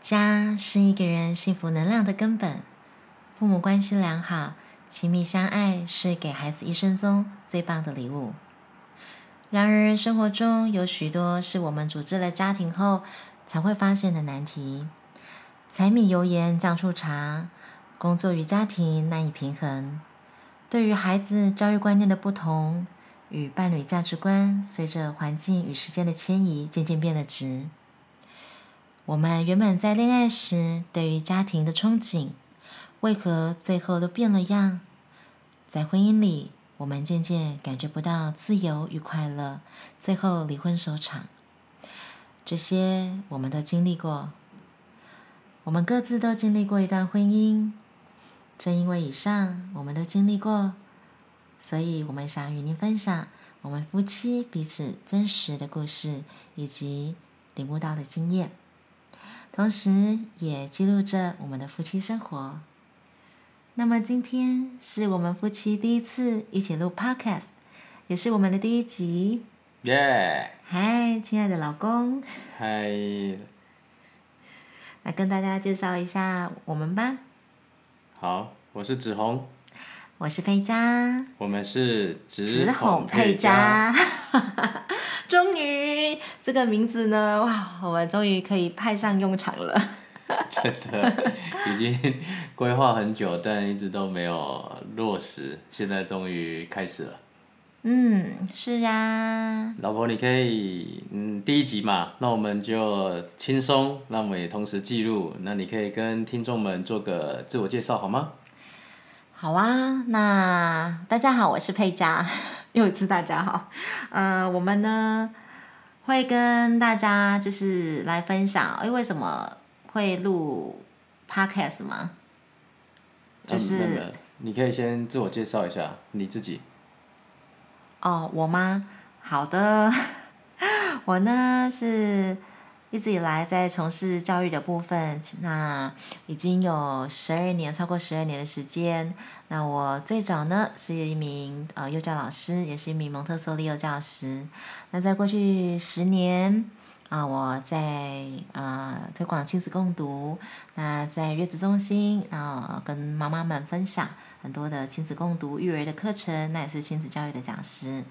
家是一个人幸福能量的根本，父母关系良好、亲密相爱是给孩子一生中最棒的礼物。然而，生活中有许多是我们组织了家庭后才会发现的难题：柴米油盐酱醋茶，工作与家庭难以平衡。对于孩子教育观念的不同，与伴侣价值观随着环境与时间的迁移，渐渐变得直。我们原本在恋爱时对于家庭的憧憬，为何最后都变了样？在婚姻里，我们渐渐感觉不到自由与快乐，最后离婚收场。这些我们都经历过，我们各自都经历过一段婚姻。正因为以上我们都经历过，所以我们想与您分享我们夫妻彼此真实的故事以及领悟到的经验。同时，也记录着我们的夫妻生活。那么，今天是我们夫妻第一次一起录 Podcast，也是我们的第一集。耶！嗨，亲爱的老公。嗨。来跟大家介绍一下我们吧。好，我是子红。我是佩佳。我们是直红佩佳。终于，这个名字呢，哇，我们终于可以派上用场了。真的，已经规划很久，但一直都没有落实，现在终于开始了。嗯，是啊。老婆，你可以，嗯，第一集嘛，那我们就轻松，那我们也同时记录，那你可以跟听众们做个自我介绍，好吗？好啊，那大家好，我是佩佳。又一次大家好，呃，我们呢会跟大家就是来分享，哎，为什么会录 podcast 吗？就是你可以先自我介绍一下你自己。哦，我吗？好的，我呢是。一直以来在从事教育的部分，那已经有十二年，超过十二年的时间。那我最早呢是一名呃幼教老师，也是一名蒙特梭利幼教师。那在过去十年啊，我在呃推广亲子共读，那在月子中心啊跟妈妈们分享很多的亲子共读育儿的课程，那也是亲子教育的讲师。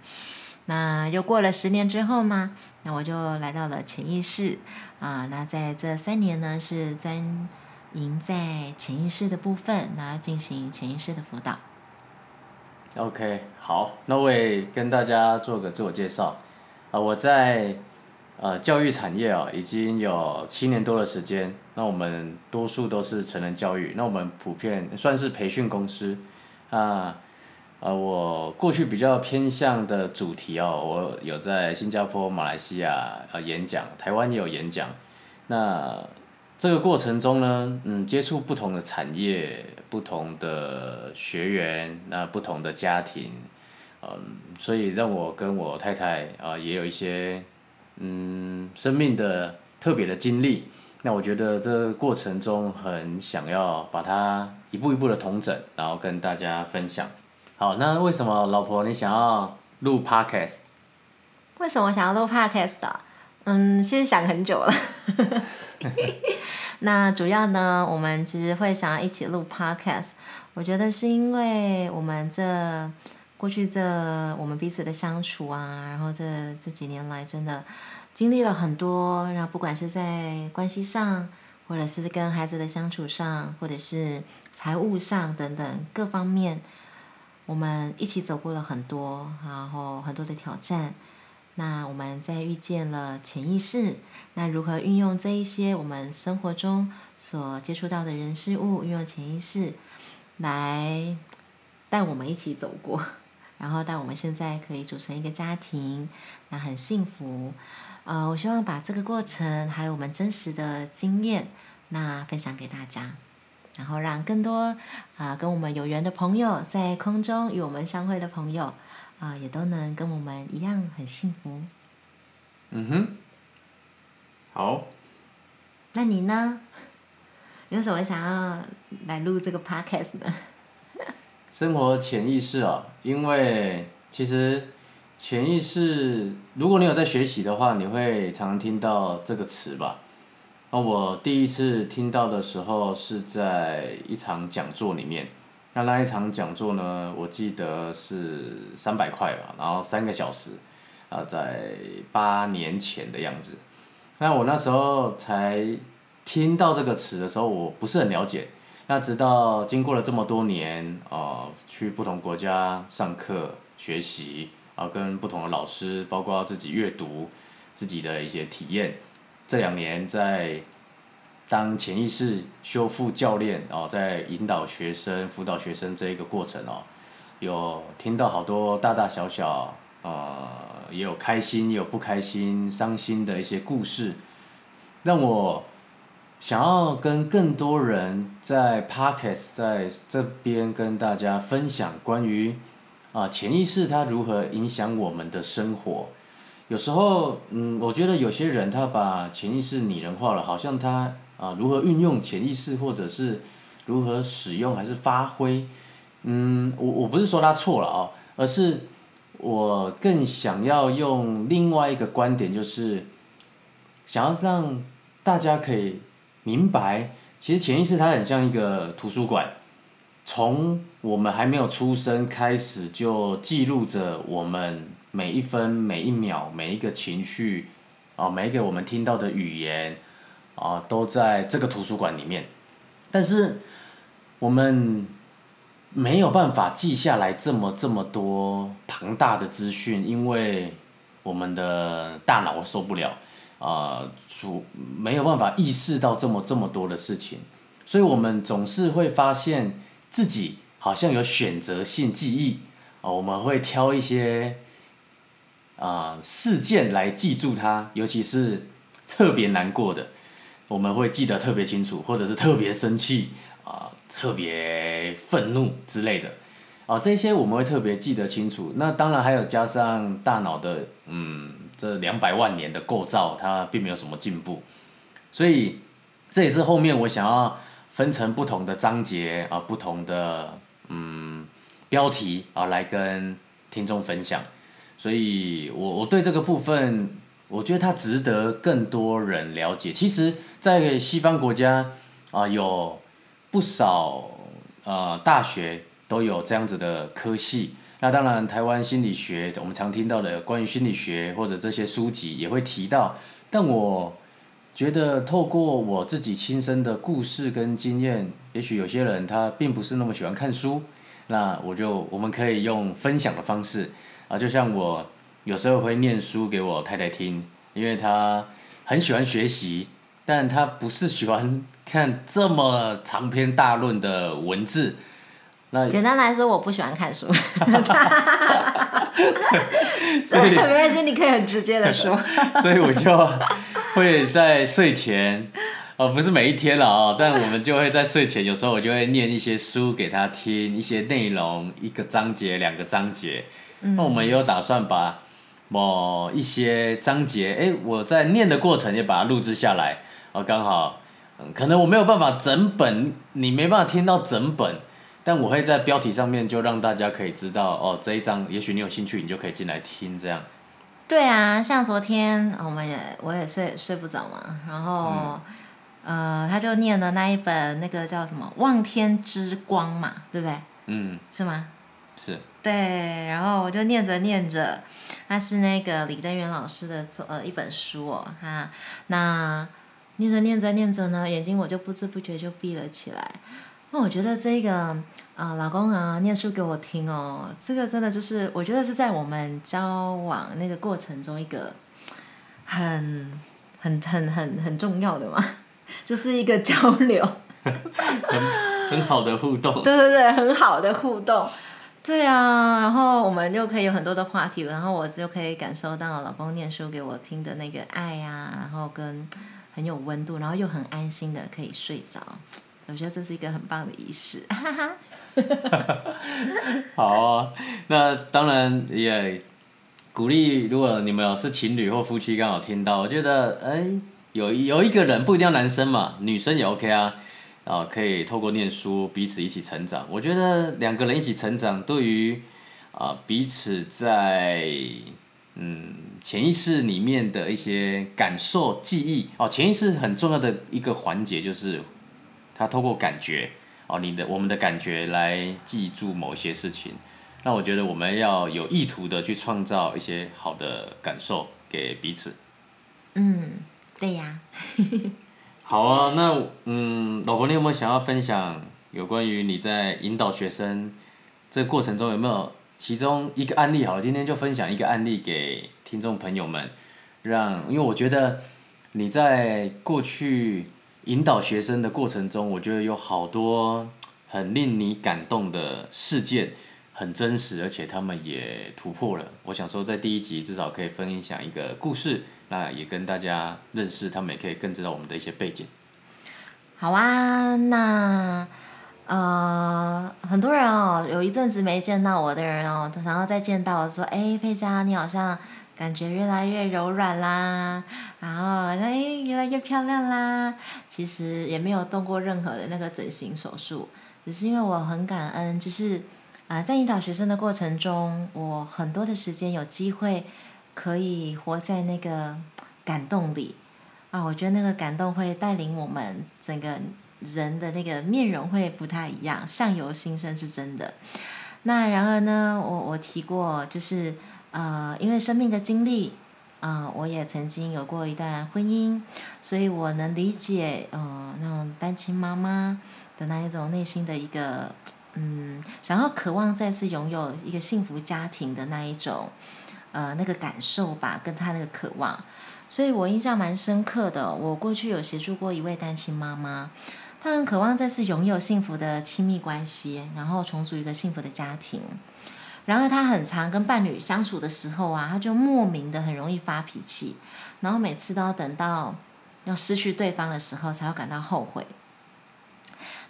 那又过了十年之后嘛，那我就来到了潜意识啊。那在这三年呢，是专营在潜意识的部分，那进行潜意识的辅导。OK，好，那我也跟大家做个自我介绍啊。我在呃教育产业啊，已经有七年多的时间。那我们多数都是成人教育，那我们普遍算是培训公司啊。呃我过去比较偏向的主题哦，我有在新加坡、马来西亚呃演讲，台湾也有演讲。那这个过程中呢，嗯，接触不同的产业、不同的学员、那不同的家庭，嗯，所以让我跟我太太啊也有一些嗯生命的特别的经历。那我觉得这个过程中很想要把它一步一步的统整，然后跟大家分享。好，那为什么老婆你想要录 podcast？为什么我想要录 podcast 的？嗯，其实想很久了。那主要呢，我们其实会想要一起录 podcast。我觉得是因为我们这过去这我们彼此的相处啊，然后这这几年来真的经历了很多，然后不管是在关系上，或者是跟孩子的相处上，或者是财务上等等各方面。我们一起走过了很多，然后很多的挑战。那我们在遇见了潜意识，那如何运用这一些我们生活中所接触到的人事物，运用潜意识来带我们一起走过，然后带我们现在可以组成一个家庭，那很幸福。呃，我希望把这个过程还有我们真实的经验，那分享给大家。然后让更多啊跟我们有缘的朋友，在空中与我们相会的朋友啊，也都能跟我们一样很幸福。嗯哼，好。那你呢？有什么想要来录这个 podcast 呢？生活潜意识啊，因为其实潜意识，如果你有在学习的话，你会常常听到这个词吧。那我第一次听到的时候是在一场讲座里面。那那一场讲座呢，我记得是三百块吧，然后三个小时，啊，在八年前的样子。那我那时候才听到这个词的时候，我不是很了解。那直到经过了这么多年，啊，去不同国家上课学习，啊，跟不同的老师，包括自己阅读，自己的一些体验。这两年在当潜意识修复教练哦，在引导学生、辅导学生这一个过程哦，有听到好多大大小小，呃，也有开心，也有不开心、伤心的一些故事，让我。想要跟更多人在 Podcast 在这边跟大家分享关于啊潜意识它如何影响我们的生活。有时候，嗯，我觉得有些人他把潜意识拟人化了，好像他啊如何运用潜意识，或者是如何使用还是发挥，嗯，我我不是说他错了哦，而是我更想要用另外一个观点，就是想要让大家可以。明白，其实潜意识它很像一个图书馆，从我们还没有出生开始就记录着我们每一分每一秒每一个情绪，啊，每一个我们听到的语言，啊，都在这个图书馆里面。但是我们没有办法记下来这么这么多庞大的资讯，因为我们的大脑受不了。啊，主没有办法意识到这么这么多的事情，所以我们总是会发现自己好像有选择性记忆啊，我们会挑一些啊事件来记住它，尤其是特别难过的，我们会记得特别清楚，或者是特别生气啊，特别愤怒之类的啊，这些我们会特别记得清楚。那当然还有加上大脑的嗯。这两百万年的构造，它并没有什么进步，所以这也是后面我想要分成不同的章节啊，不同的嗯标题啊，来跟听众分享。所以我我对这个部分，我觉得它值得更多人了解。其实，在西方国家啊，有不少呃大学都有这样子的科系。那当然，台湾心理学我们常听到的关于心理学或者这些书籍也会提到，但我觉得透过我自己亲身的故事跟经验，也许有些人他并不是那么喜欢看书，那我就我们可以用分享的方式啊，就像我有时候会念书给我太太听，因为她很喜欢学习，但她不是喜欢看这么长篇大论的文字。那简单来说，我不喜欢看书。所以没关系，你可以很直接的说。所以我就会在睡前，哦，不是每一天了哦，但我们就会在睡前，有时候我就会念一些书给他听，一些内容，一个章节、两个章节。那我们也有打算把某一些章节，哎，我在念的过程也把它录制下来。哦，刚好，嗯，可能我没有办法整本，你没办法听到整本。但我会在标题上面就让大家可以知道哦，这一章也许你有兴趣，你就可以进来听这样。对啊，像昨天我们也我也睡睡不着嘛，然后呃，他就念的那一本那个叫什么《望天之光》嘛，对不对？嗯。是吗？是。对，然后我就念着念着，那是那个李登元老师的呃一本书哦，哈，那念着念着念着呢，眼睛我就不知不觉就闭了起来。那我觉得这个啊，老公啊，念书给我听哦，这个真的就是，我觉得是在我们交往那个过程中一个很很很很很重要的嘛，这是一个交流，很很好的互动，对对对，很好的互动，对啊，然后我们就可以有很多的话题，然后我就可以感受到老公念书给我听的那个爱呀，然后跟很有温度，然后又很安心的可以睡着。我觉得这是一个很棒的仪式，哈哈。好，那当然也鼓励，如果你们是情侣或夫妻，刚好听到，我觉得，哎，有有一个人不一定要男生嘛，女生也 OK 啊，啊，可以透过念书彼此一起成长。我觉得两个人一起成长，对于啊彼此在嗯潜意识里面的一些感受、记忆哦。潜意识很重要的一个环节就是，他透过感觉哦，你的我们的感觉来记住某些事情。那我觉得我们要有意图的去创造一些好的感受给彼此。嗯，对呀。好啊，那嗯，老婆，你有没有想要分享有关于你在引导学生这过程中有没有其中一个案例？好，今天就分享一个案例给听众朋友们，让因为我觉得你在过去引导学生的过程中，我觉得有好多很令你感动的事件，很真实，而且他们也突破了。我想说，在第一集至少可以分享一个故事。那也跟大家认识，他们也可以更知道我们的一些背景。好啊，那呃，很多人哦，有一阵子没见到我的人哦，然后再见到我说，哎，佩佳，你好像感觉越来越柔软啦，然后哎，越来越漂亮啦。其实也没有动过任何的那个整形手术，只是因为我很感恩，就是啊、在引导学生的过程中，我很多的时间有机会。可以活在那个感动里啊！我觉得那个感动会带领我们整个人的那个面容会不太一样，相由心生是真的。那然而呢，我我提过，就是呃，因为生命的经历，啊、呃，我也曾经有过一段婚姻，所以我能理解，呃，那种单亲妈妈的那一种内心的一个，嗯，想要渴望再次拥有一个幸福家庭的那一种。呃，那个感受吧，跟他那个渴望，所以我印象蛮深刻的。我过去有协助过一位单亲妈妈，她很渴望再次拥有幸福的亲密关系，然后重组一个幸福的家庭。然而，她很常跟伴侣相处的时候啊，她就莫名的很容易发脾气，然后每次都要等到要失去对方的时候，才会感到后悔。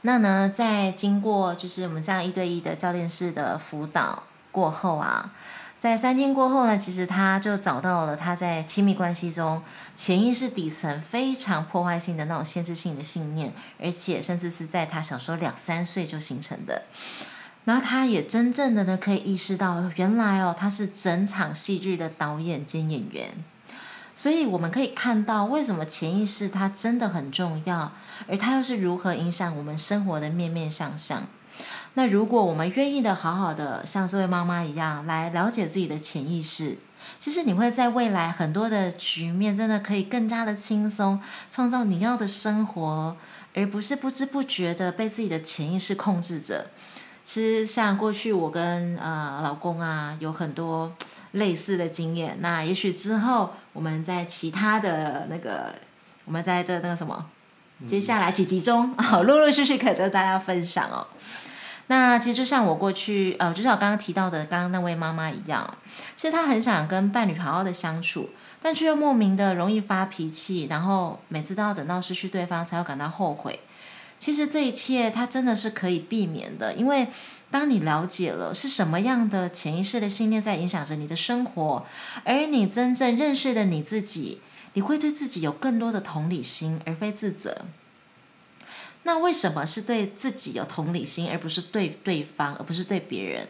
那呢，在经过就是我们这样一对一的教练式的辅导过后啊。在三天过后呢，其实他就找到了他在亲密关系中潜意识底层非常破坏性的那种限制性的信念，而且甚至是在他小时候两三岁就形成的。然后他也真正的呢可以意识到，原来哦他是整场戏剧的导演兼演员。所以我们可以看到，为什么潜意识它真的很重要，而它又是如何影响我们生活的面面相向。那如果我们愿意的好好的像这位妈妈一样来了解自己的潜意识，其实你会在未来很多的局面真的可以更加的轻松，创造你要的生活，而不是不知不觉的被自己的潜意识控制着。其实像过去我跟呃老公啊有很多类似的经验，那也许之后我们在其他的那个我们在这那个什么，接下来几集中啊陆陆续续可以跟大家分享哦。那其实就像我过去，呃，就像我刚刚提到的，刚刚那位妈妈一样，其实她很想跟伴侣好好的相处，但却又莫名的容易发脾气，然后每次都要等到失去对方才会感到后悔。其实这一切，它真的是可以避免的，因为当你了解了是什么样的潜意识的信念在影响着你的生活，而你真正认识了你自己，你会对自己有更多的同理心，而非自责。那为什么是对自己有同理心，而不是对对方，而不是对别人？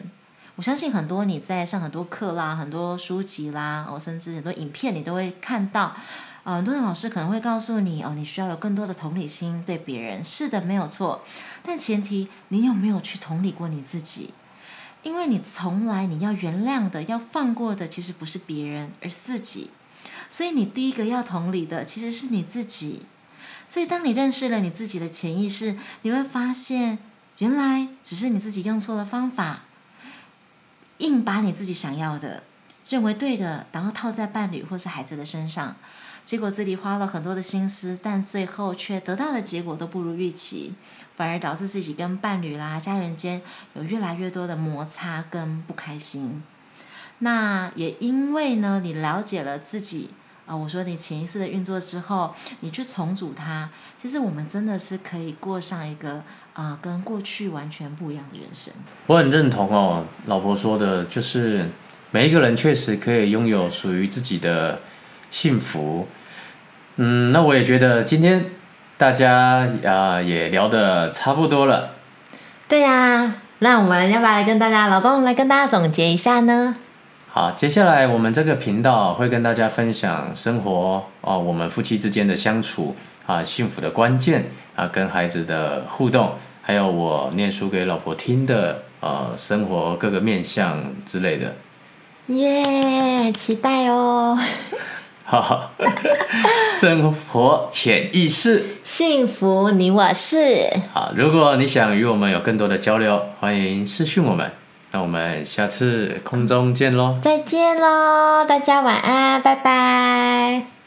我相信很多你在上很多课啦、很多书籍啦，哦，甚至很多影片，你都会看到，呃，很多的老师可能会告诉你，哦，你需要有更多的同理心对别人。是的，没有错，但前提你有没有去同理过你自己？因为你从来你要原谅的、要放过的，其实不是别人，而是自己。所以你第一个要同理的，其实是你自己。所以，当你认识了你自己的潜意识，你会发现，原来只是你自己用错了方法，硬把你自己想要的、认为对的，然后套在伴侣或是孩子的身上，结果自己花了很多的心思，但最后却得到的结果都不如预期，反而导致自己跟伴侣啦、家人间有越来越多的摩擦跟不开心。那也因为呢，你了解了自己。啊，我说你潜意识的运作之后，你去重组它，其实我们真的是可以过上一个啊、跟过去完全不一样的人生。我很认同哦，老婆说的，就是每一个人确实可以拥有属于自己的幸福。嗯，那我也觉得今天大家啊、呃、也聊得差不多了。对呀、啊，那我们要不要来跟大家，老公来跟大家总结一下呢？好，接下来我们这个频道会跟大家分享生活哦，我们夫妻之间的相处啊，幸福的关键啊，跟孩子的互动，还有我念书给老婆听的呃，生活各个面向之类的。耶，期待哦！好，生活潜意识，幸福你我是。好，如果你想与我们有更多的交流，欢迎私讯我们。那我们下次空中见喽！再见喽，大家晚安，拜拜。